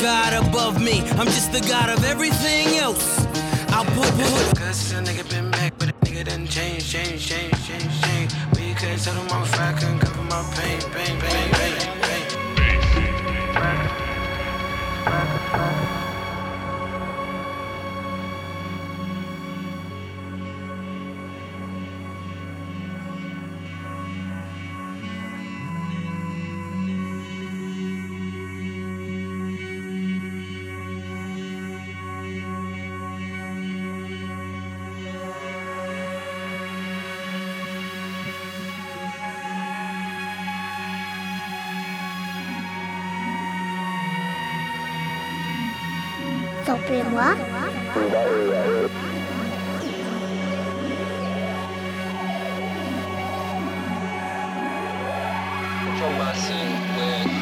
God above me. I'm just the God of everything else. I'll put, put. Cause a nigga been back, but a nigga done change, change, change, change, change. We couldn't tell them I'm couldn't cover my pain, pain, pain, pain, pain. Samplez-moi.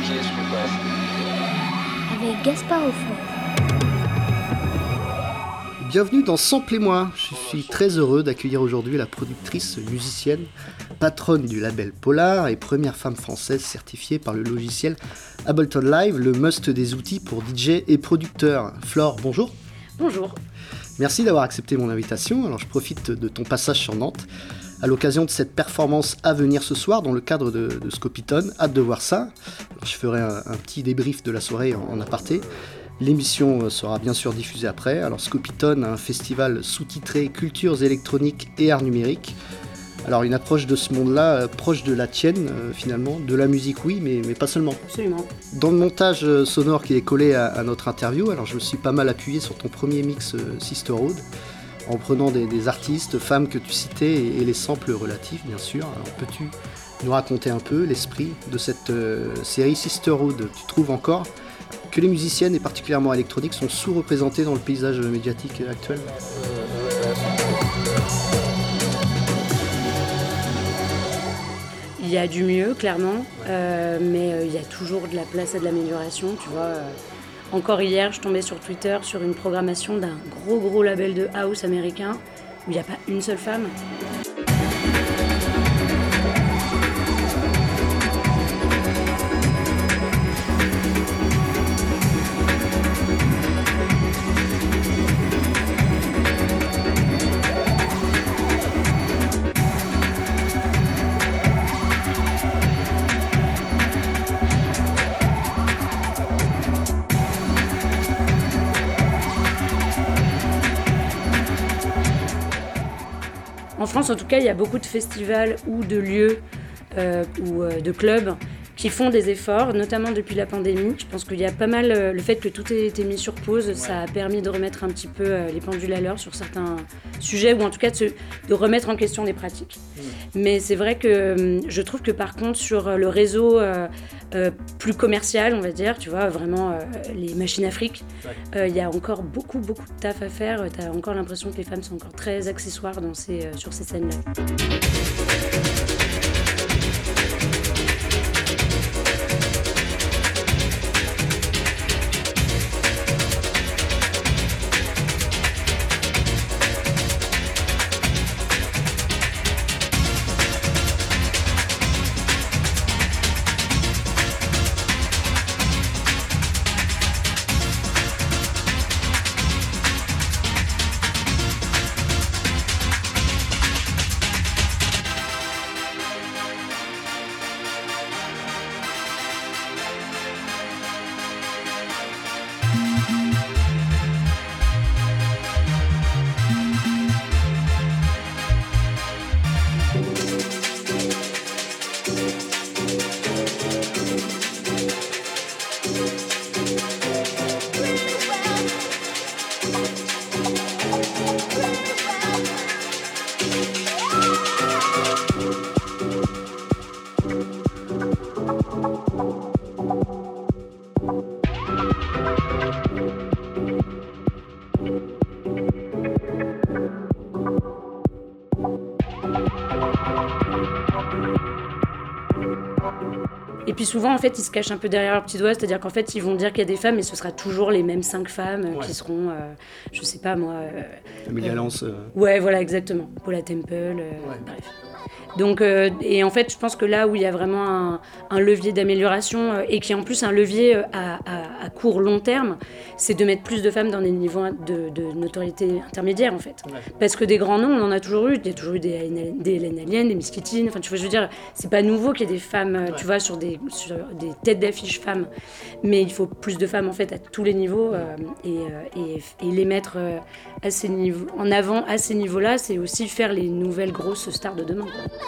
Kids progress. Avec Gaspard fond. Bienvenue dans Samplez-moi. Je suis très heureux d'accueillir aujourd'hui la productrice musicienne, patronne du label Polar et première femme française certifiée par le logiciel Ableton Live, le must des outils pour DJ et producteur. Flore, bonjour. Bonjour. Merci d'avoir accepté mon invitation. Alors je profite de ton passage sur Nantes à l'occasion de cette performance à venir ce soir dans le cadre de, de Scopiton. Hâte de voir ça. Alors, je ferai un, un petit débrief de la soirée en, en aparté. L'émission euh, sera bien sûr diffusée après. Alors Scopiton, un festival sous-titré Cultures électroniques et arts numériques. Alors une approche de ce monde-là euh, proche de la tienne euh, finalement, de la musique oui, mais, mais pas seulement. Absolument. Dans le montage euh, sonore qui est collé à, à notre interview, alors je me suis pas mal appuyé sur ton premier mix euh, Sisterhood, en prenant des, des artistes, femmes que tu citais et, et les samples relatifs bien sûr. Alors peux-tu nous raconter un peu l'esprit de cette série Sisterhood Tu trouves encore? Que les musiciennes et particulièrement électroniques sont sous-représentées dans le paysage médiatique actuel Il y a du mieux, clairement, euh, mais euh, il y a toujours de la place à de l'amélioration. Tu vois, euh, encore hier, je tombais sur Twitter sur une programmation d'un gros gros label de house américain où il n'y a pas une seule femme. France, en tout cas, il y a beaucoup de festivals ou de lieux euh, ou euh, de clubs qui font des efforts, notamment depuis la pandémie. Je pense qu'il y a pas mal euh, le fait que tout ait été mis sur pause, ça a permis de remettre un petit peu les pendules à l'heure sur certains sujets ou en tout cas de, se- de remettre en question les pratiques. Mais c'est vrai que hum, je trouve que par contre sur le réseau euh, plus commercial, on va dire, tu vois, vraiment euh, les machines fric, euh, il y a encore beaucoup beaucoup de taf à faire. Tu as encore l'impression que les femmes sont encore très accessoires dans ces, sur ces scènes-là. Souvent, en fait, ils se cachent un peu derrière leur petit doigt, c'est-à-dire qu'en fait, ils vont dire qu'il y a des femmes, mais ce sera toujours les mêmes cinq femmes euh, Ouais. qui seront, euh, je sais pas moi. Amélie euh, Lance, euh, Ouais, voilà, exactement. Paula Temple, Ouais. bref. Donc, euh, et en fait, je pense que là où il y a vraiment un, un levier d'amélioration euh, et qui est en plus un levier euh, à, à, à court long terme, c'est de mettre plus de femmes dans des niveaux de, de notoriété intermédiaire en fait. Parce que des grands noms, on en a toujours eu. Il y a toujours eu des, des Hélène Alien, des Miss Kitty. Enfin, tu vois, je veux dire, c'est pas nouveau qu'il y ait des femmes, tu vois, sur des, sur des têtes d'affiche femmes. Mais il faut plus de femmes en fait à tous les niveaux euh, et, et, et les mettre à ces niveaux, en avant à ces niveaux-là, c'est aussi faire les nouvelles grosses stars de demain. quoi.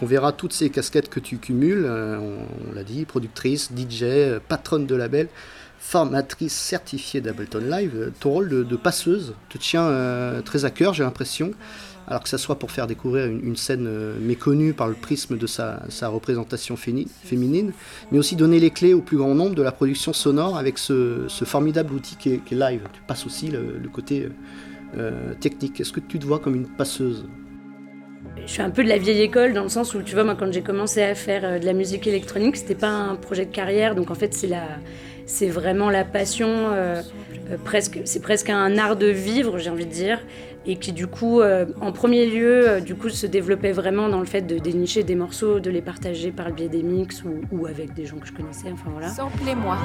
on verra toutes ces casquettes que tu cumules, euh, on, l'a dit, productrice, DJ, euh, patronne de label, formatrice certifiée d'Ableton Live. Euh, Ton rôle de, passeuse te tient très à cœur, j'ai l'impression, alors que ça soit pour faire découvrir une, scène méconnue par le prisme de sa, représentation féminine, mais aussi donner les clés au plus grand nombre de la production sonore avec ce, ce formidable outil qui est, live. Tu passes aussi le, côté technique. Est-ce que tu te vois comme une passeuse? Je suis un peu de la vieille école dans le sens où, tu vois, moi, quand j'ai commencé à faire euh, de la musique électronique, c'était pas un projet de carrière. Donc, en fait, c'est la, c'est vraiment la passion. euh, euh, presque, c'est presque un art de vivre, j'ai envie de dire, et qui, du coup, euh, en premier lieu, euh, du coup, se développait vraiment dans le fait de dénicher des morceaux, de les partager par le biais des mix ou, ou avec des gens que je connaissais. Enfin voilà. Samplez-moi.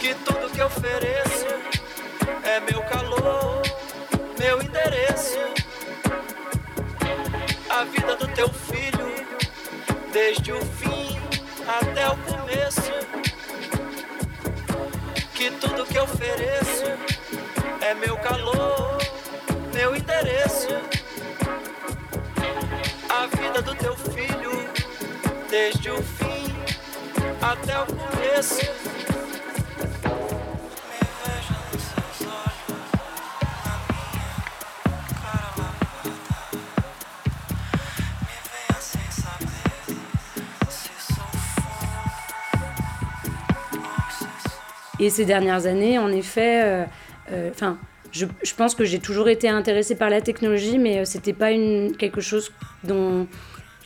Que tudo que ofereço é meu calor, meu endereço. A vida do teu filho, desde o fim até o começo. Que tudo que ofereço é meu calor, meu endereço. A vida do teu filho, desde o fim até o começo. Et ces dernières années, en effet, euh, euh, enfin, je, je pense que j'ai toujours été intéressée par la technologie, mais euh, c'était pas une, quelque chose dont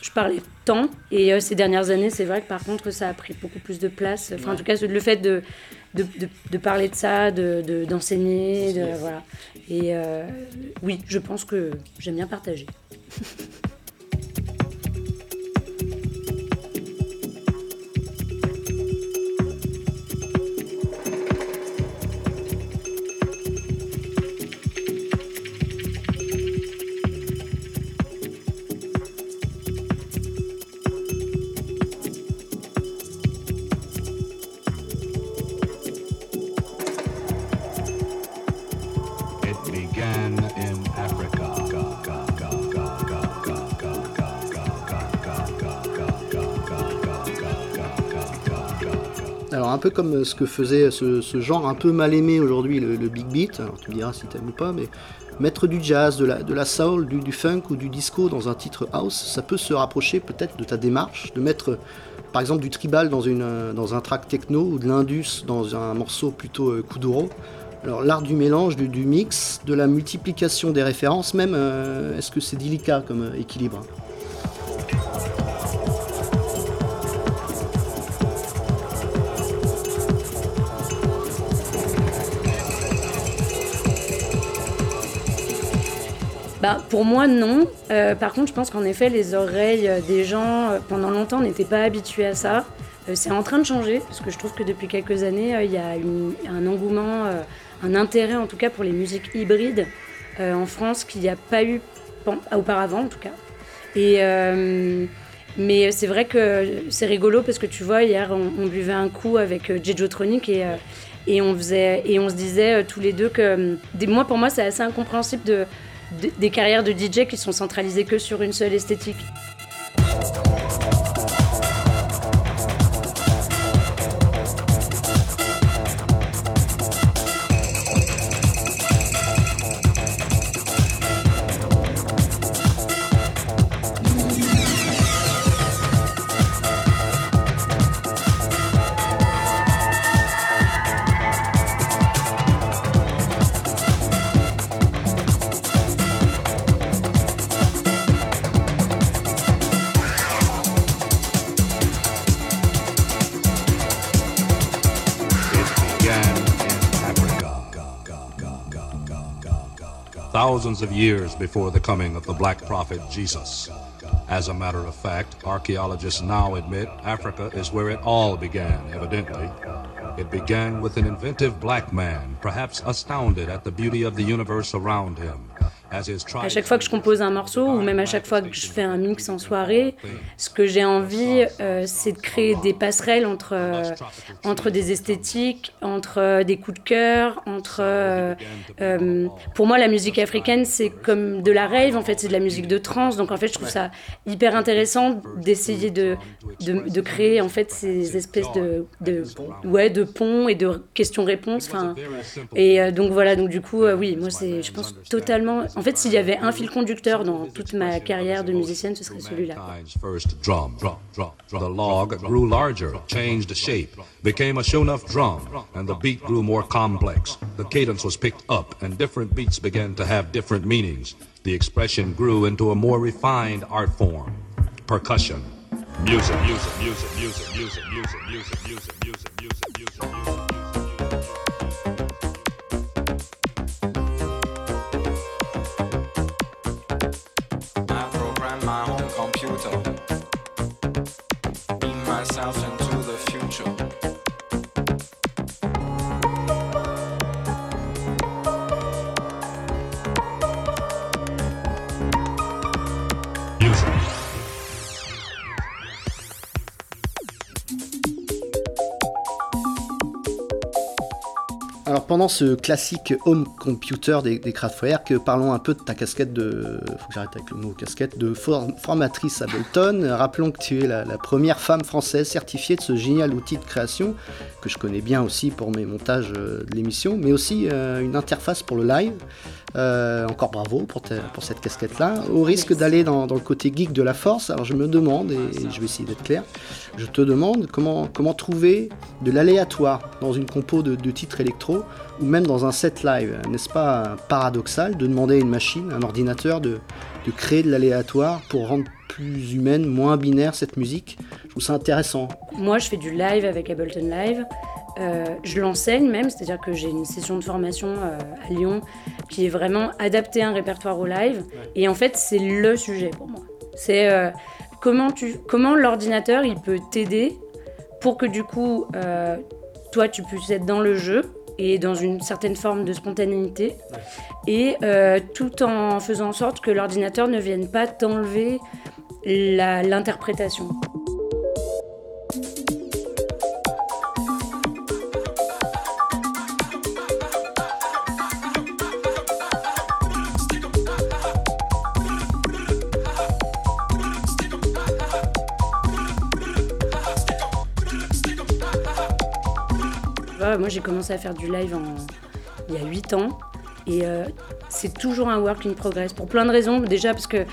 je parlais tant. Et euh, ces dernières années, c'est vrai que par contre, ça a pris beaucoup plus de place. Enfin, en tout cas, le fait de, de, de- de parler de ça, de- de- d'enseigner, de, voilà. Et euh, oui, je pense que j'aime bien partager. peu comme ce que faisait ce, genre un peu mal aimé aujourd'hui, le, big beat, tu me diras si t'aimes ou pas, mais mettre du jazz, de la, soul, du, funk ou du disco dans un titre house, ça peut se rapprocher peut-être de ta démarche, de mettre par exemple du tribal dans, euh, un track techno ou de l'indus dans un morceau plutôt euh, kuduro. Alors l'art du mélange, du, du mix, de la multiplication des références même, euh, est-ce que c'est délicat comme euh, équilibre? Pour moi, non. Euh, par contre, je pense qu'en effet, les oreilles euh, des gens, euh, pendant longtemps, n'étaient pas habituées à ça. C'est en train de changer, parce que je trouve que depuis quelques années, il y a une- un engouement, un intérêt en tout cas pour les musiques hybrides en France qu'il n'y a pas eu auparavant, en tout cas. Et, mais c'est vrai que c'est rigolo, parce que tu vois, hier, on, buvait un coup avec euh, Jejotronic et. et on, faisait, et on se disait tous les deux que, moi, pour moi, c'est assez incompréhensible de- des carrières de DJ qui sont centralisées que sur une seule esthétique. Thousands of years before the coming of the black prophet Jesus. As a matter of fact, archaeologists now admit Africa is where it all began, evidently. It began with an inventive black man, perhaps astounded at the beauty of the universe around him. À chaque fois que je compose un morceau, ou même à chaque fois que je fais un mix en soirée, ce que j'ai envie, euh, c'est de créer des passerelles entre, euh, entre des esthétiques, entre euh, des coups de cœur, entre... pour moi, la musique africaine, c'est comme de la rave, en fait, c'est de la musique de trance. Donc, en fait, je trouve ça hyper intéressant d'essayer de, de, créer, en fait, ces espèces de, de, ouais, de ponts et de questions-réponses. Et donc, voilà, donc du coup, oui, moi, je pense totalement... En fait, s'il y avait un fil conducteur dans toute ma carrière de musicienne, ce serait celui-là. The log grew larger, changed shape, became a show-enough drum, and the beat grew more complex. The cadence was picked up, and different beats began to have different meanings. The expression grew into a more refined art form. Percussion. Ce classique home computer des, des Kraftwerk, parlons un peu de ta casquette de, faut que j'arrête avec le mot casquette, de for- formatrice Ableton. Rappelons que tu es la, la première femme française certifiée de ce génial outil de création, que je connais bien aussi pour mes montages euh, de l'émission, mais aussi euh, une interface pour le live. Euh, encore bravo pour, ta- pour cette casquette-là. Au risque d'aller dans, dans le côté geek de la force, alors je me demande, et je vais essayer d'être clair, je te demande comment, comment trouver de l'aléatoire dans une compo de, de titres électro ou même dans un set live. N'est-ce pas paradoxal de demander à une machine, un ordinateur, de, de créer de l'aléatoire pour rendre plus humaine, moins binaire cette musique? Je trouve ça intéressant. Moi, je fais du live avec Ableton Live. Euh, je l'enseigne même, c'est-à-dire que j'ai une session de formation euh, à Lyon qui est vraiment adaptée à un répertoire au live. Et en fait, c'est le sujet pour moi. C'est euh, comment, tu, comment l'ordinateur il peut t'aider pour que du coup, toi, tu puisses être dans le jeu et dans une certaine forme de spontanéité, et euh, tout en faisant en sorte que l'ordinateur ne vienne pas t'enlever la- l'interprétation. Vois, moi j'ai commencé à faire du live en- il y a 8 ans et euh, c'est toujours un work in progress pour plein de raisons. Déjà parce que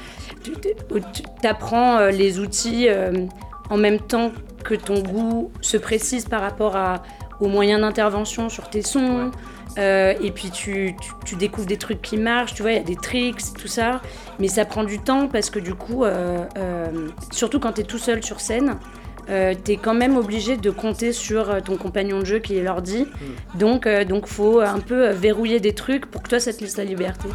tu apprends les outils euh, en même temps que ton goût se précise par rapport à, aux moyens d'intervention sur tes sons. Euh, et puis tu, tu- tu découvres des trucs qui marchent, tu vois, il y a des tricks, tout ça. Mais ça prend du temps parce que du coup, euh, euh, surtout quand tu es tout seul sur scène, euh, tu es quand même obligé de compter sur euh, ton compagnon de jeu qui est l'ordi. Donc, il donc faut un peu euh, verrouiller des trucs pour que toi, ça te laisse la liberté.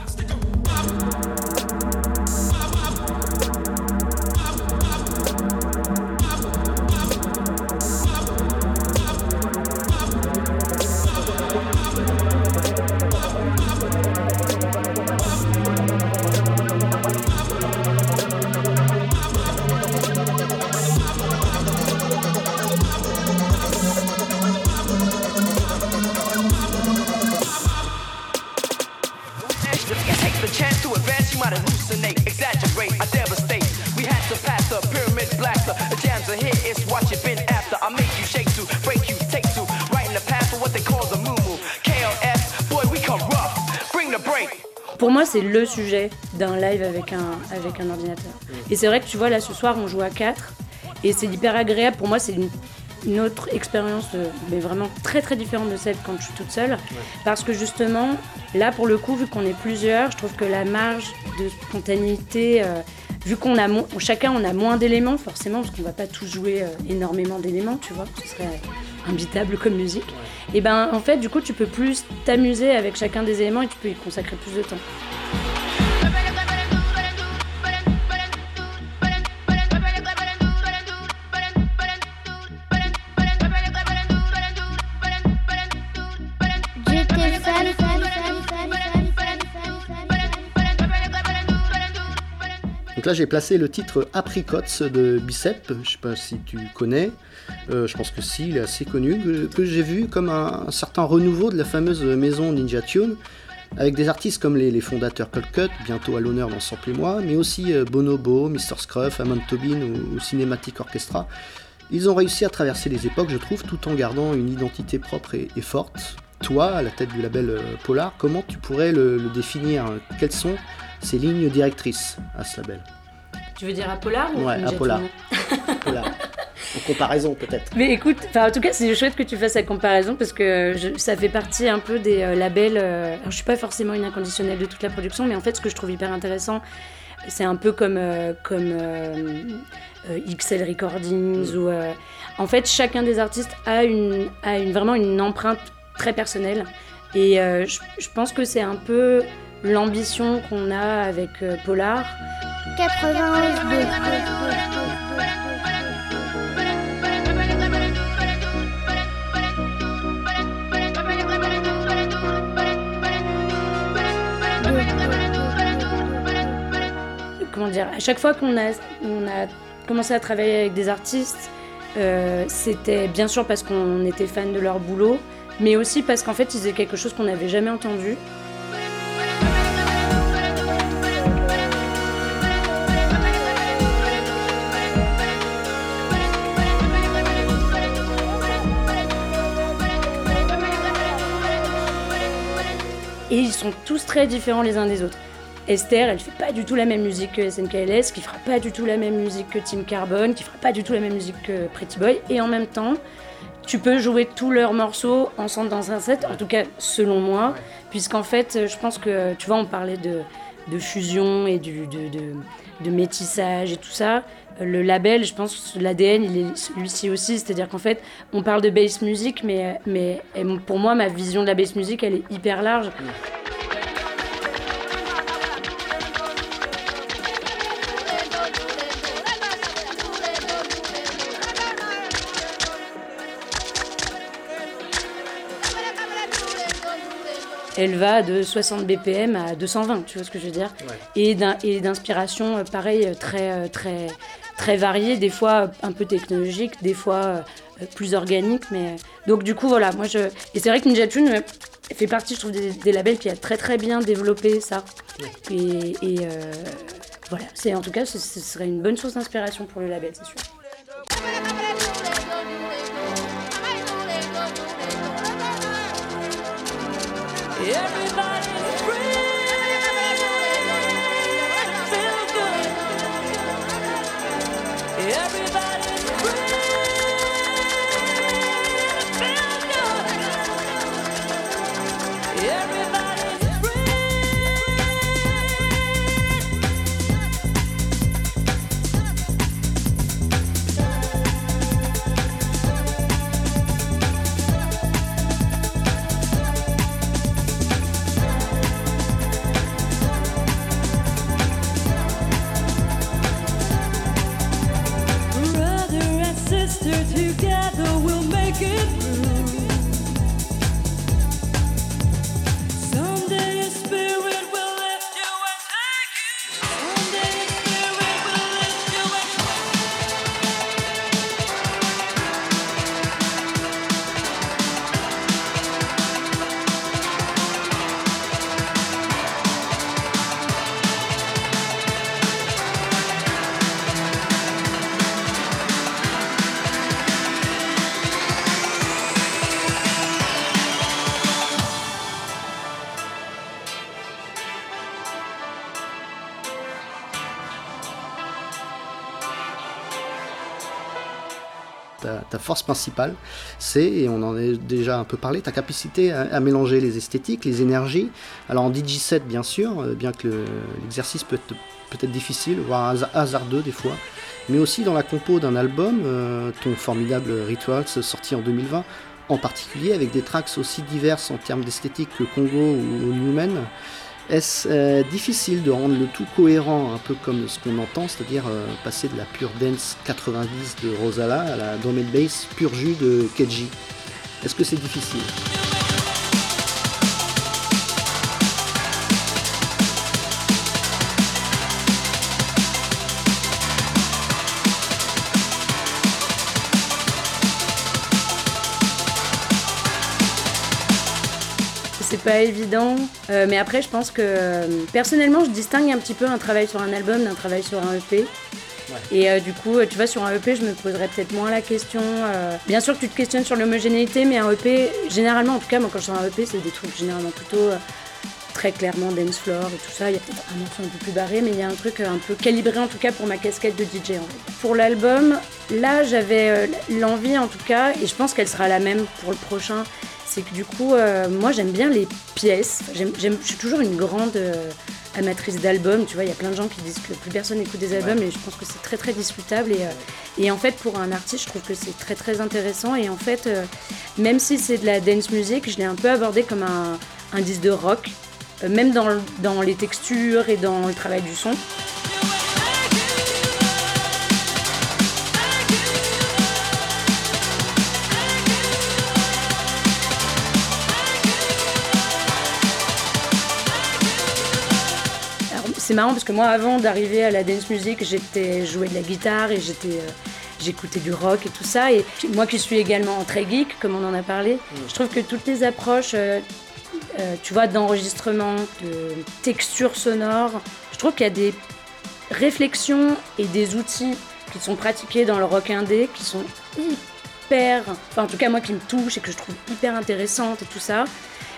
C'est le sujet d'un live avec un, avec un ordinateur. Et c'est vrai que tu vois, là, ce soir, on joue à 4. Et c'est hyper agréable. Pour moi, c'est une, une autre expérience, euh, mais vraiment très très différente de celle quand je suis toute seule. Parce que justement, là, pour le coup, vu qu'on est plusieurs, je trouve que la marge de spontanéité, euh, vu qu'on a chacun on a moins d'éléments, forcément, parce qu'on va pas tous jouer euh, énormément d'éléments, tu vois, ce serait imbitable comme musique. Et ben, en fait, du coup, tu peux plus t'amuser avec chacun des éléments et tu peux y consacrer plus de temps. Là, j'ai placé le titre Apricots de Bicep. Je sais pas si tu connais. Euh, je pense que si, il est assez connu. Que, j'ai vu comme un, certain renouveau de la fameuse maison Ninja Tune. Avec des artistes comme les, fondateurs Colcut, bientôt à l'honneur dans Sample et moi, mais aussi euh, Bonobo, Mr. Scruff, Amon Tobin ou, Cinematic Orchestra. Ils ont réussi à traverser les époques, je trouve, tout en gardant une identité propre et, forte. Toi, à la tête du label euh, Polar, comment tu pourrais le, le définir Quelles sont ces lignes directrices à ce label? Tu veux dire à Polar ou Ouais, à Polar. Polar. En comparaison, peut-être. Mais écoute, enfin, en tout cas, c'est chouette que tu fasses la comparaison parce que je- ça fait partie un peu des euh, labels. euh, alors, je suis pas forcément une inconditionnelle de toute la production, mais en fait, ce que je trouve hyper intéressant, c'est un peu comme, euh, comme euh, euh, XL Recordings ou. euh, en fait, chacun des artistes a, une, a une, vraiment une empreinte très personnelle. Et euh, je, je pense que c'est un peu l'ambition qu'on a avec euh, Polar. 92. comment dire, à chaque fois qu'on a, on a commencé à travailler avec des artistes, euh, c'était bien sûr parce qu'on était fan de leur boulot, mais aussi parce qu'en fait ils faisaient quelque chose qu'on n'avait jamais entendu. Et ils sont tous très différents les uns des autres. Esther, elle fait pas du tout la même musique que SNKLS, qui fera pas du tout la même musique que Team Carbone, qui fera pas du tout la même musique que Pretty Boy. Et en même temps, tu peux jouer tous leurs morceaux ensemble dans un set, en tout cas selon moi, puisqu'en fait, je pense que, tu vois, on parlait de, de fusion et du, de, de- de métissage et tout ça. Le label, je pense, l'ADN, il est celui-ci aussi, c'est-à-dire qu'en fait, on parle de bass music, mais, pour moi, ma vision de la bass music, elle est hyper large. Elle va de 60 BPM à 220, tu vois ce que je veux dire Et d'in- Et d'inspiration, euh, pareil, euh, très, euh, très, très variée, des fois un peu technologique, des fois plus organique. Mais... Donc du coup, voilà, moi je... Et c'est vrai que Ninja Tune fait partie, je trouve, des, des labels qui a très très bien développé ça. Et, et, euh, voilà, c'est en tout cas, ce, ce serait une bonne source d'inspiration pour le label, c'est sûr. Everybody principale, c'est, et on en a déjà un peu parlé, ta capacité à, mélanger les esthétiques, les énergies. Alors en DJ7 bien sûr, euh, bien que le- l'exercice peut être difficile, voire hasa- hasardeux des fois, mais aussi dans la compo d'un album, euh, ton formidable Rituals sorti en 2020, en particulier avec des tracks aussi diverses en termes d'esthétique que Congo ou Newman. Est-ce euh, difficile de rendre le tout cohérent, un peu comme ce qu'on entend, c'est-à-dire euh, passer de la pure dance 90 de Rosala à la drum and bass pur jus de Keji Est-ce que c'est difficile? Pas évident, euh, mais après je pense que euh, personnellement je distingue un petit peu un travail sur un album d'un travail sur un EP. Et euh, du coup, tu vois, sur un EP, je me poserais peut-être moins la question. euh, Bien sûr que tu te questionnes sur l'homogénéité, mais un EP, généralement, en tout cas, moi quand je sors un EP, c'est des trucs généralement plutôt euh, très clairement dance floor et tout ça. Il y a peut-être un morceau un peu plus barré, mais il y a un truc un peu calibré en tout cas pour ma casquette de DJ. en fait. Pour l'album, là j'avais l'envie en tout cas, et je pense qu'elle sera la même pour le prochain. C'est que du coup, euh, moi j'aime bien les pièces. J'aime- j'aime- je suis toujours une grande euh, amatrice d'albums. Tu vois, il y a plein de gens qui disent que plus personne écoute des albums, et je pense que c'est très très discutable. Et, euh, et en fait, pour un artiste, je trouve que c'est très très intéressant. Et en fait, même si c'est de la dance music, je l'ai un peu abordé comme un, un disque de rock, même dans les textures et dans le travail du son. C'est marrant parce que moi, avant d'arriver à la dance music, j'étais joué de la guitare et j'étais, euh, j'écoutais du rock et tout ça. Et moi qui suis également très geek, comme on en a parlé, je trouve que toutes les approches, euh, euh, tu vois, d'enregistrement, de texture sonore, je trouve qu'il y a des réflexions et des outils qui sont pratiqués dans le rock indé qui sont hyper, enfin en tout cas moi qui me touchent et que je trouve hyper intéressantes et tout ça.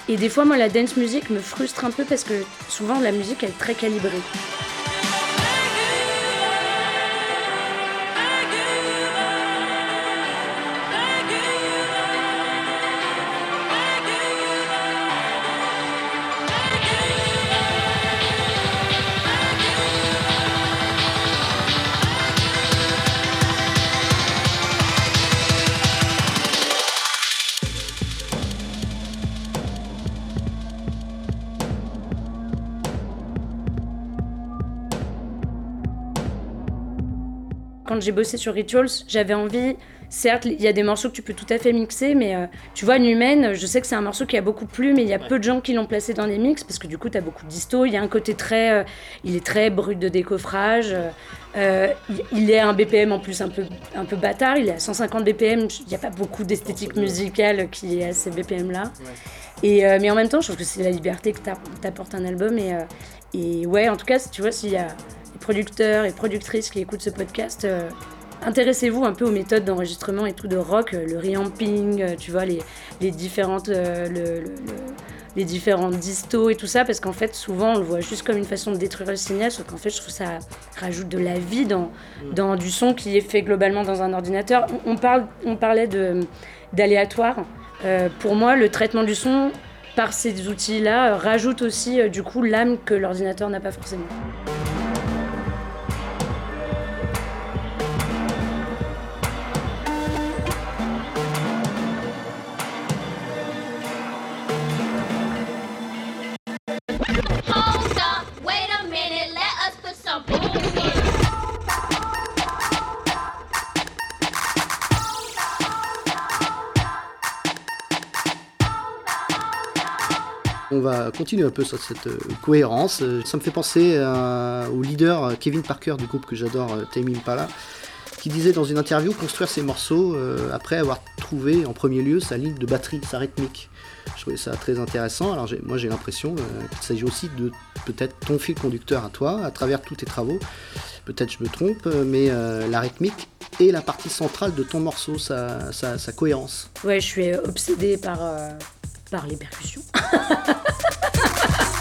Et des fois, moi, la dance music me frustre un peu parce que souvent la musique elle est très calibrée. J'ai bossé sur Rituals, j'avais envie, certes, il y a des morceaux que tu peux tout à fait mixer, mais euh, tu vois, Numen, je sais que c'est un morceau qui a beaucoup plu, mais il y a peu de gens qui l'ont placé dans des mix, parce que du coup, tu as beaucoup de disto, il y a un côté très... euh, il est très brut de décoffrage, euh, il- est un BPM en plus un peu, un peu bâtard, il est à 150 BPM, il n'y a pas beaucoup d'esthétique musicale qui est à ces BPM-là. Et, mais en même temps, je trouve que c'est la liberté que t'a- t'apporte un album. Et, et ouais, en tout cas, tu vois, s'il y a producteurs et productrices qui écoutent ce podcast, euh, intéressez-vous un peu aux méthodes d'enregistrement et tout de rock, euh, le reamping, euh, tu vois, les, les différentes. euh, le- le- le- les différentes distos et tout ça, parce qu'en fait, souvent, on le voit juste comme une façon de détruire le signal, sauf qu'en fait, je trouve ça rajoute de la vie dans, dans du son qui est fait globalement dans un ordinateur. On, parle, on parlait de- d'aléatoire. Euh, pour moi, le traitement du son par ces outils-là rajoute aussi du coup l'âme que l'ordinateur n'a pas forcément. On va continuer un peu sur cette euh, cohérence. Euh, Ça me fait penser à- au leader euh, Kevin Parker du groupe que j'adore, euh, Tame Impala, qui disait dans une interview construire ses morceaux euh, après avoir trouvé en premier lieu sa ligne de batterie, sa rythmique. Je trouvais ça très intéressant. Alors moi j'ai l'impression euh, qu'il s'agit aussi de peut-être ton fil conducteur à toi, à travers tous tes travaux. Peut-être je me trompe, euh, mais euh, la rythmique est la partie centrale de ton morceau, sa, sa- cohérence. Ouais, je suis euh, obsédée par, euh, par les percussions.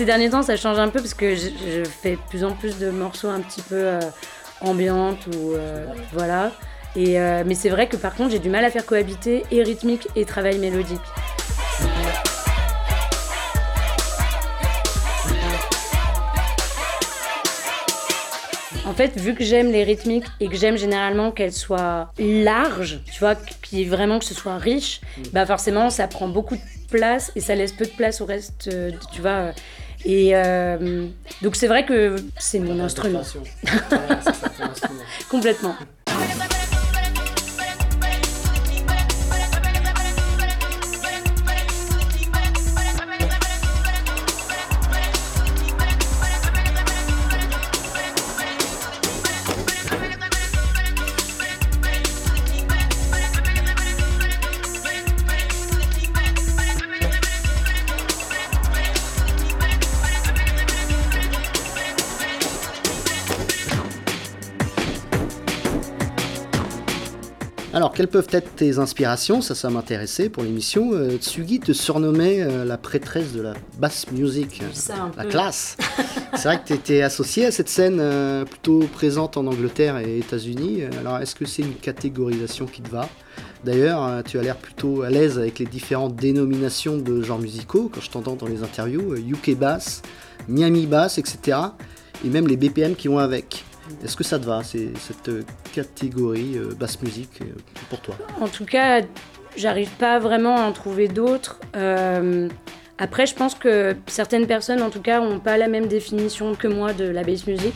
ces derniers temps, ça change un peu parce que je, je fais de plus en plus de morceaux un petit peu euh, ambiantes ou euh, voilà. Et, euh, mais c'est vrai que par contre, j'ai du mal à faire cohabiter et rythmique et travail mélodique. En fait, vu que j'aime les rythmiques et que j'aime généralement qu'elles soient larges, tu vois, puis vraiment que ce soit riche, bah forcément ça prend beaucoup de place et ça laisse peu de place au reste, tu vois. Et euh, donc c'est vrai que c'est mon instrument, complètement. Quelles peuvent être tes inspirations? Ça, ça m'intéressait pour l'émission. Euh, Tsugi te surnommait euh, la prêtresse de la bass music, un la peu. classe. C'est vrai que tu étais associé à cette scène euh, plutôt présente en Angleterre et États-Unis. Alors, est-ce que c'est une catégorisation qui te va? D'ailleurs, euh, tu as l'air plutôt à l'aise avec les différentes dénominations de genres musicaux, quand je t'entends dans les interviews, euh, UK Bass, Miami Bass, etc. Et même les BPM qui vont avec. Est-ce que ça te va, cette euh, catégorie euh, basse musique euh, pour toi? En tout cas, j'arrive pas vraiment à en trouver d'autres. Après, je pense que certaines personnes, en tout cas, ont pas la même définition que moi de la bass music.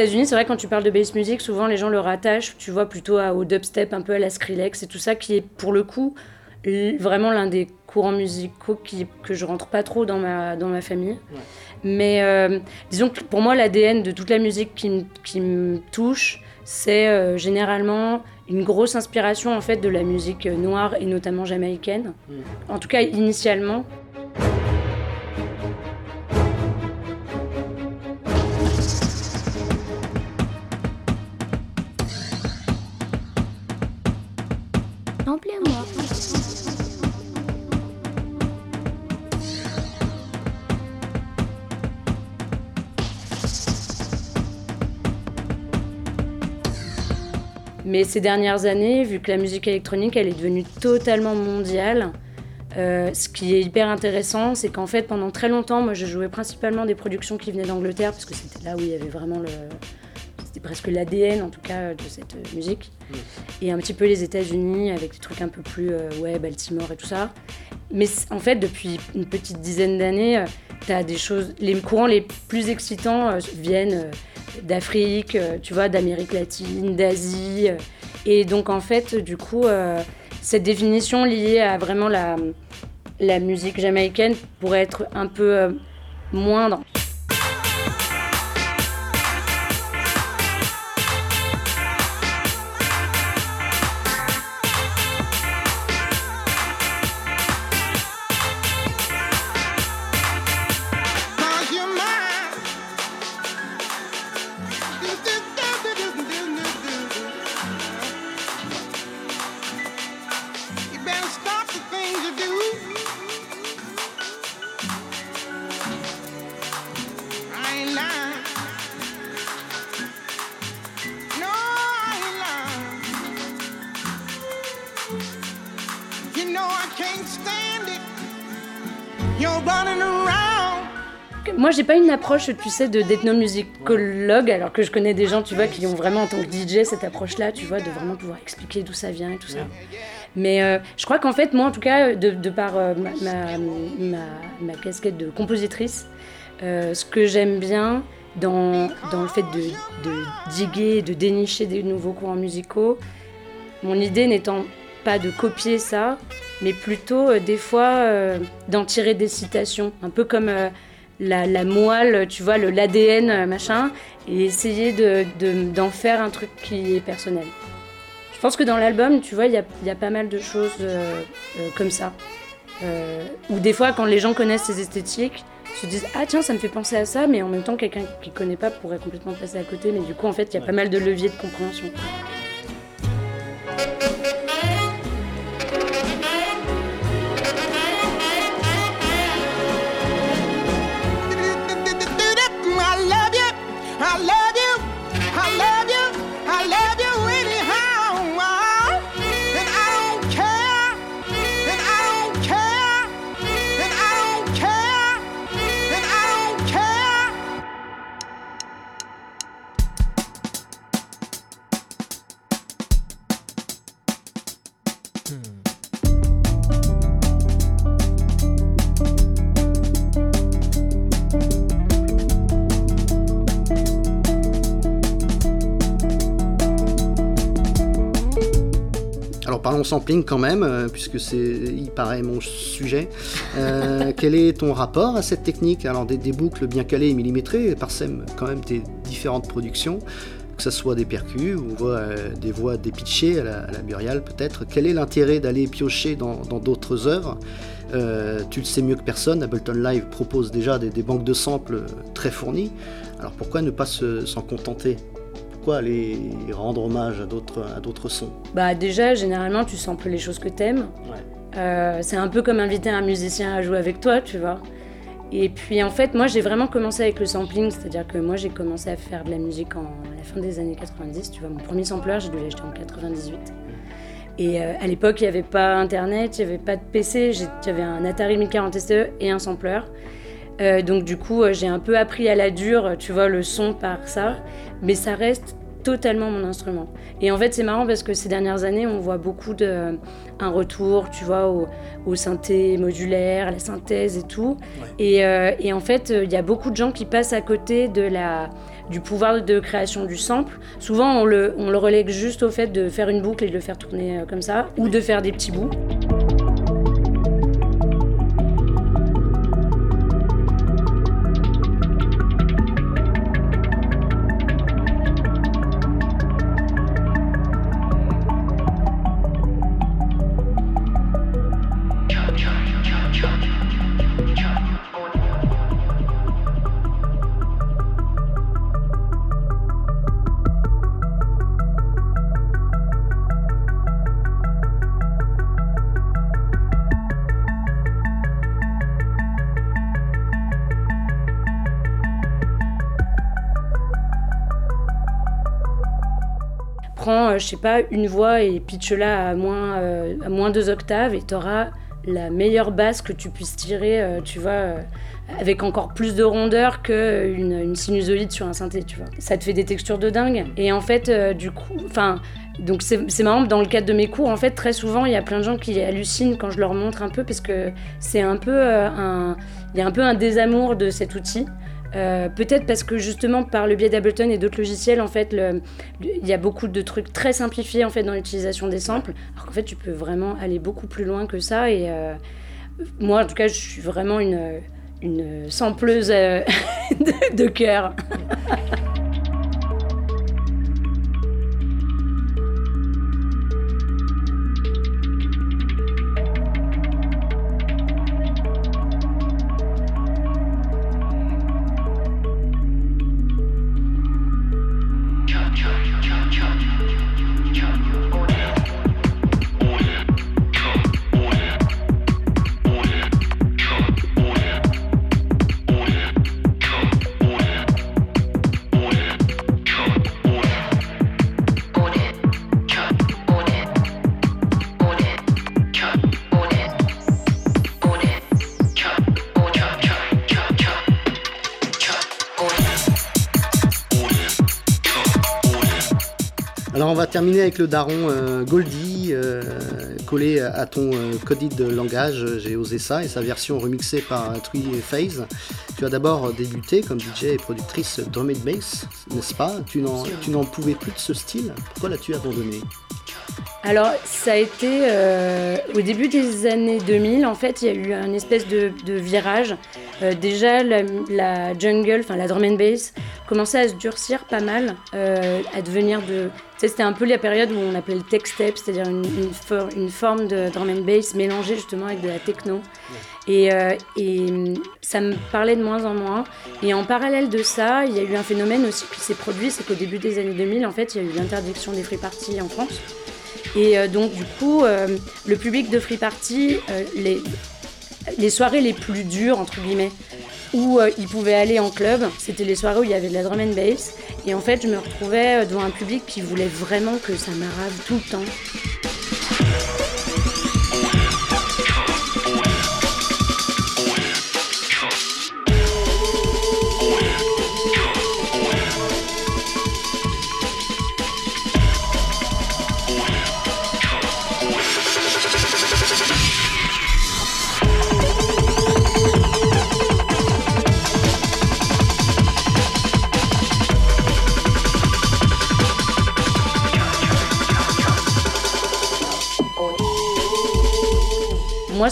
États-Unis, c'est vrai quand tu parles de bass music, souvent les gens le rattachent, tu vois, plutôt à- au dubstep, un peu à la Skrillex et tout ça, qui est pour le coup vraiment l'un des courants musicaux qui, que je rentre pas trop dans ma, dans ma famille. Mais euh, disons que pour moi, l'ADN de toute la musique qui, me touche, c'est euh, généralement une grosse inspiration en fait de la musique noire et notamment jamaïcaine. En tout cas, initialement. Mais ces dernières années, vu que la musique électronique, elle est devenue totalement mondiale, euh, ce qui est hyper intéressant, c'est qu'en fait, pendant très longtemps, moi, je jouais principalement des productions qui venaient d'Angleterre, parce que c'était là où il y avait vraiment le... C'était presque l'ADN, en tout cas, de cette musique. Et un petit peu les États-Unis, avec des trucs un peu plus, euh, ouais, Baltimore et tout ça. Mais en fait, depuis une petite dizaine d'années, euh, t'as des choses... Les courants les plus excitants euh, viennent... euh, d'Afrique, euh, tu vois, d'Amérique latine, d'Asie. Et donc, en fait, du coup, cette définition liée à vraiment la, la musique jamaïcaine pourrait être un peu moindre. Moi, j'ai pas une approche, tu sais, de d'ethnomusicologue, alors que je connais des gens, tu vois, qui ont vraiment en tant que DJ cette approche-là, tu vois, de vraiment pouvoir expliquer d'où ça vient et tout ça. Mais euh, je crois qu'en fait, moi, en tout cas, de, par euh, ma, ma, ma- casquette de compositrice, euh, ce que j'aime bien dans, dans le fait de, de diguer, de dénicher des nouveaux courants musicaux, mon idée n'étant pas de copier ça, mais plutôt des fois d'en tirer des citations, un peu comme la, la moelle, tu vois, le l'ADN, euh, machin, et essayer de- de- d'en faire un truc qui est personnel. Je pense que dans l'album, tu vois, il y y a pas mal de choses euh, euh, comme ça. Euh, ou des fois, quand les gens connaissent ces esthétiques, se disent Ah, tiens, ça me fait penser à ça, mais en même temps, quelqu'un qui connaît pas pourrait complètement passer à côté. Mais du coup, en fait, il y a pas mal de leviers de compréhension. Sampling quand même, euh, puisque c'est, il paraît mon sujet. Euh, quel est ton rapport à cette technique? Alors des, boucles bien calées et millimétrées parsèment quand même tes différentes productions, que ce soit des percus ou euh, des voix dépitchées à la, à peut-être. Quel est l'intérêt d'aller piocher dans d'autres œuvres? Tu le sais mieux que personne, Ableton Live propose déjà des, des banques de samples très fournies. Alors pourquoi ne pas se- s'en contenter? Pourquoi aller rendre hommage à d'autres à d'autres sons Bah, déjà, généralement, tu samples les choses que t'aimes. Euh, c'est un peu comme inviter un musicien à jouer avec toi, tu vois. Et puis en fait, moi j'ai vraiment commencé avec le sampling, c'est-à-dire que moi j'ai commencé à faire de la musique en à la fin des années 90, tu vois. Mon premier sampler, j'ai dû l'acheter en 98. Et euh, à l'époque, il n'y avait pas internet, il n'y avait pas de PC, j'avais un Atari 1040 SE et un sampler. Euh, donc du coup, euh, j'ai un peu appris à la dure, tu vois, le son par ça, mais ça reste totalement mon instrument. Et en fait, c'est marrant parce que ces dernières années, on voit beaucoup de un retour, tu vois, au, au synthé modulaire, à la synthèse et tout. Et, euh, et en fait, euh, il y a beaucoup de gens qui passent à côté de la du pouvoir de création du sample. Souvent, on le, on le relègue juste au fait de faire une boucle et de le faire tourner euh, comme ça, ou de faire des petits bouts. Prends, euh, je sais pas, une voix et pitch-la à moins, euh, à moins deux octaves et t'auras la meilleure basse que tu puisses tirer, euh, tu vois, avec encore plus de rondeur qu'une une sinusoïde sur un synthé, tu vois. Ça te fait des textures de dingue. Et en fait, du coup, enfin, donc c'est marrant, dans le cadre de mes cours, en fait, très souvent, il y a plein de gens qui hallucinent quand je leur montre un peu, parce que c'est un peu un... Il y a un peu un désamour de cet outil. Euh, Peut-être parce que justement par le biais d'Ableton et d'autres logiciels, en fait, il y a beaucoup de trucs très simplifiés en fait dans l'utilisation des samples. Alors qu'en fait, tu peux vraiment aller beaucoup plus loin que ça. Et euh, moi, en tout cas, je suis vraiment une, une sampleuse euh, de cœur. On va terminer avec le daron euh, Goldie, euh, collé à, ton euh, coded de langage, euh, j'ai osé ça, et sa version remixée par Three Phase. Tu as d'abord débuté comme DJ et productrice drum and bass, n'est-ce pas? Tu n'en pouvais plus de ce style Pourquoi l'as-tu abandonné? Alors, ça a été au début des années 2000, en fait, il y a eu un espèce de, virage. Déjà, la, jungle, enfin la drum and bass, commençait à se durcir pas mal, à devenir de. C'était un peu la période où on appelait le tech step, c'est-à-dire une, une, for- une forme de drum and bass mélangée justement avec de la techno. Et, euh, et hum, ça me parlait de moins en moins. Et en parallèle de ça, il y a eu un phénomène aussi qui s'est produit, c'est qu'au début des années 2000, en fait, il y a eu l'interdiction des free parties en France. Et euh, donc, du coup, euh, le public de Free Party, les, les soirées les plus dures, entre guillemets, où euh, ils pouvaient aller en club, c'était les soirées où il y avait de la drum and bass. Et en fait, je me retrouvais euh, devant un public qui voulait vraiment que ça m'arrive tout le temps.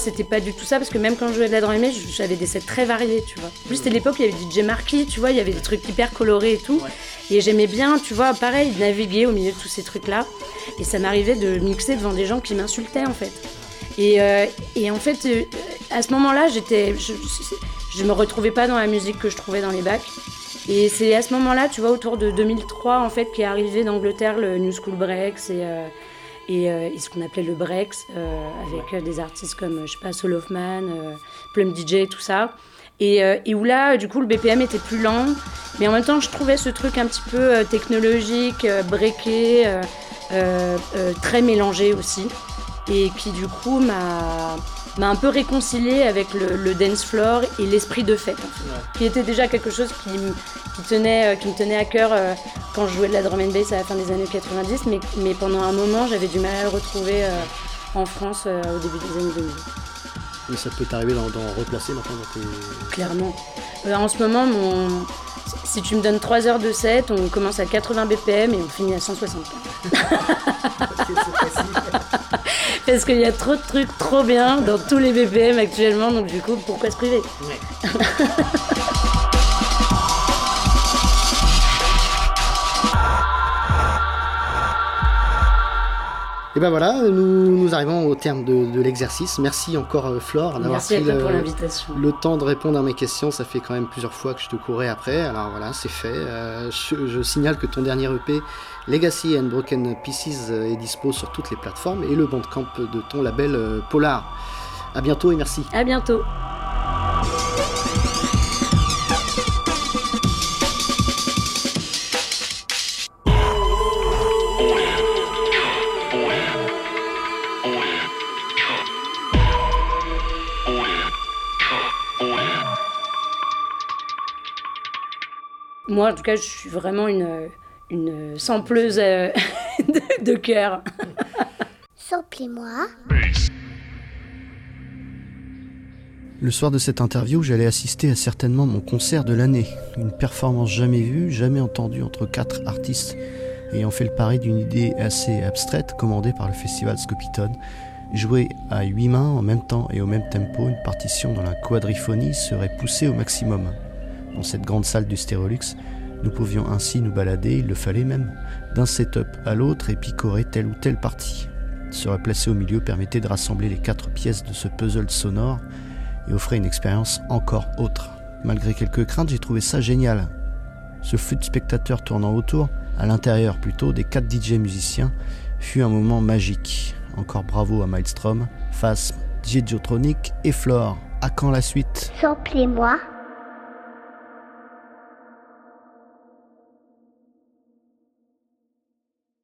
C'était pas du tout ça, parce que même quand je jouais de la drum and j'avais des sets très variés, tu vois. En plus, c'était l'époque où il y avait DJ Marquis, tu vois, il y avait des trucs hyper colorés et tout. Et j'aimais bien, tu vois, pareil, naviguer au milieu de tous ces trucs-là. Et ça m'arrivait de mixer devant des gens qui m'insultaient, en fait. Et, euh, et en fait, euh, à ce moment-là, j'étais, je, je, je me retrouvais pas dans la musique que je trouvais dans les bacs. Et c'est à ce moment-là, tu vois, autour de 2003, en fait, qu'est arrivé d'Angleterre le New School Breaks et, euh, et, euh, et ce qu'on appelait le Breaks, euh, avec euh, des artistes comme, je sais pas, Soul of Man, Plum DJ, tout ça. Et, et où là, du coup, le BPM était plus lent, mais en même temps, je trouvais ce truc un petit peu technologique, breaké, très mélangé aussi, et qui du coup m'a m'a un peu réconcilié avec le, le dance floor et l'esprit de fête, qui était déjà quelque chose qui, tenait, euh, qui me tenait à cœur euh, quand je jouais de la drum and bass à la fin des années 90, mais, mais pendant un moment, j'avais du mal à le retrouver euh, en France au début des années 2000. Mais ça peut t'arriver d'en replacer maintenant dans tes. Clairement. En ce moment, mon... si tu me donnes 3 heures de set, on commence à 80 BPM et on finit à 160. Parce qu'il y a trop de trucs trop bien dans tous les BPM actuellement, donc du coup, pourquoi se priver? Et ben voilà, nous, nous arrivons au terme de, de l'exercice. Merci encore euh, Flore d'avoir pris le, le temps de répondre à mes questions. Ça fait quand même plusieurs fois que je te courais après. Alors voilà, c'est fait. Euh, je, je signale que ton dernier EP, Legacy and Broken Pieces, euh, est dispo sur toutes les plateformes et le bandcamp de ton label Polar. À bientôt et merci. À bientôt. Moi, en tout cas, je suis vraiment une, une sampleuse euh, de, de cœur. Samplez-moi. Le soir de cette interview, j'allais assister à certainement mon concert de l'année. Une performance jamais vue, jamais entendue entre quatre artistes ayant fait le pari d'une idée assez abstraite commandée par le festival Scopitone. Jouer à huit mains en même temps et au même tempo, une partition dont la quadriphonie serait poussée au maximum. Dans cette grande salle du Stérolux, nous pouvions ainsi nous balader, il le fallait même, d'un setup à l'autre et picorer telle ou telle partie. Se replacer au milieu permettait de rassembler les quatre pièces de ce puzzle sonore et offrait une expérience encore autre. Malgré quelques craintes, j'ai trouvé ça génial. Ce flux de spectateurs tournant autour, à l'intérieur plutôt, des quatre DJ musiciens, fut un moment magique. Encore bravo à Maelstrom, Phasm, DJ Geotronic et Flore. À quand la suite? Samplez-moi.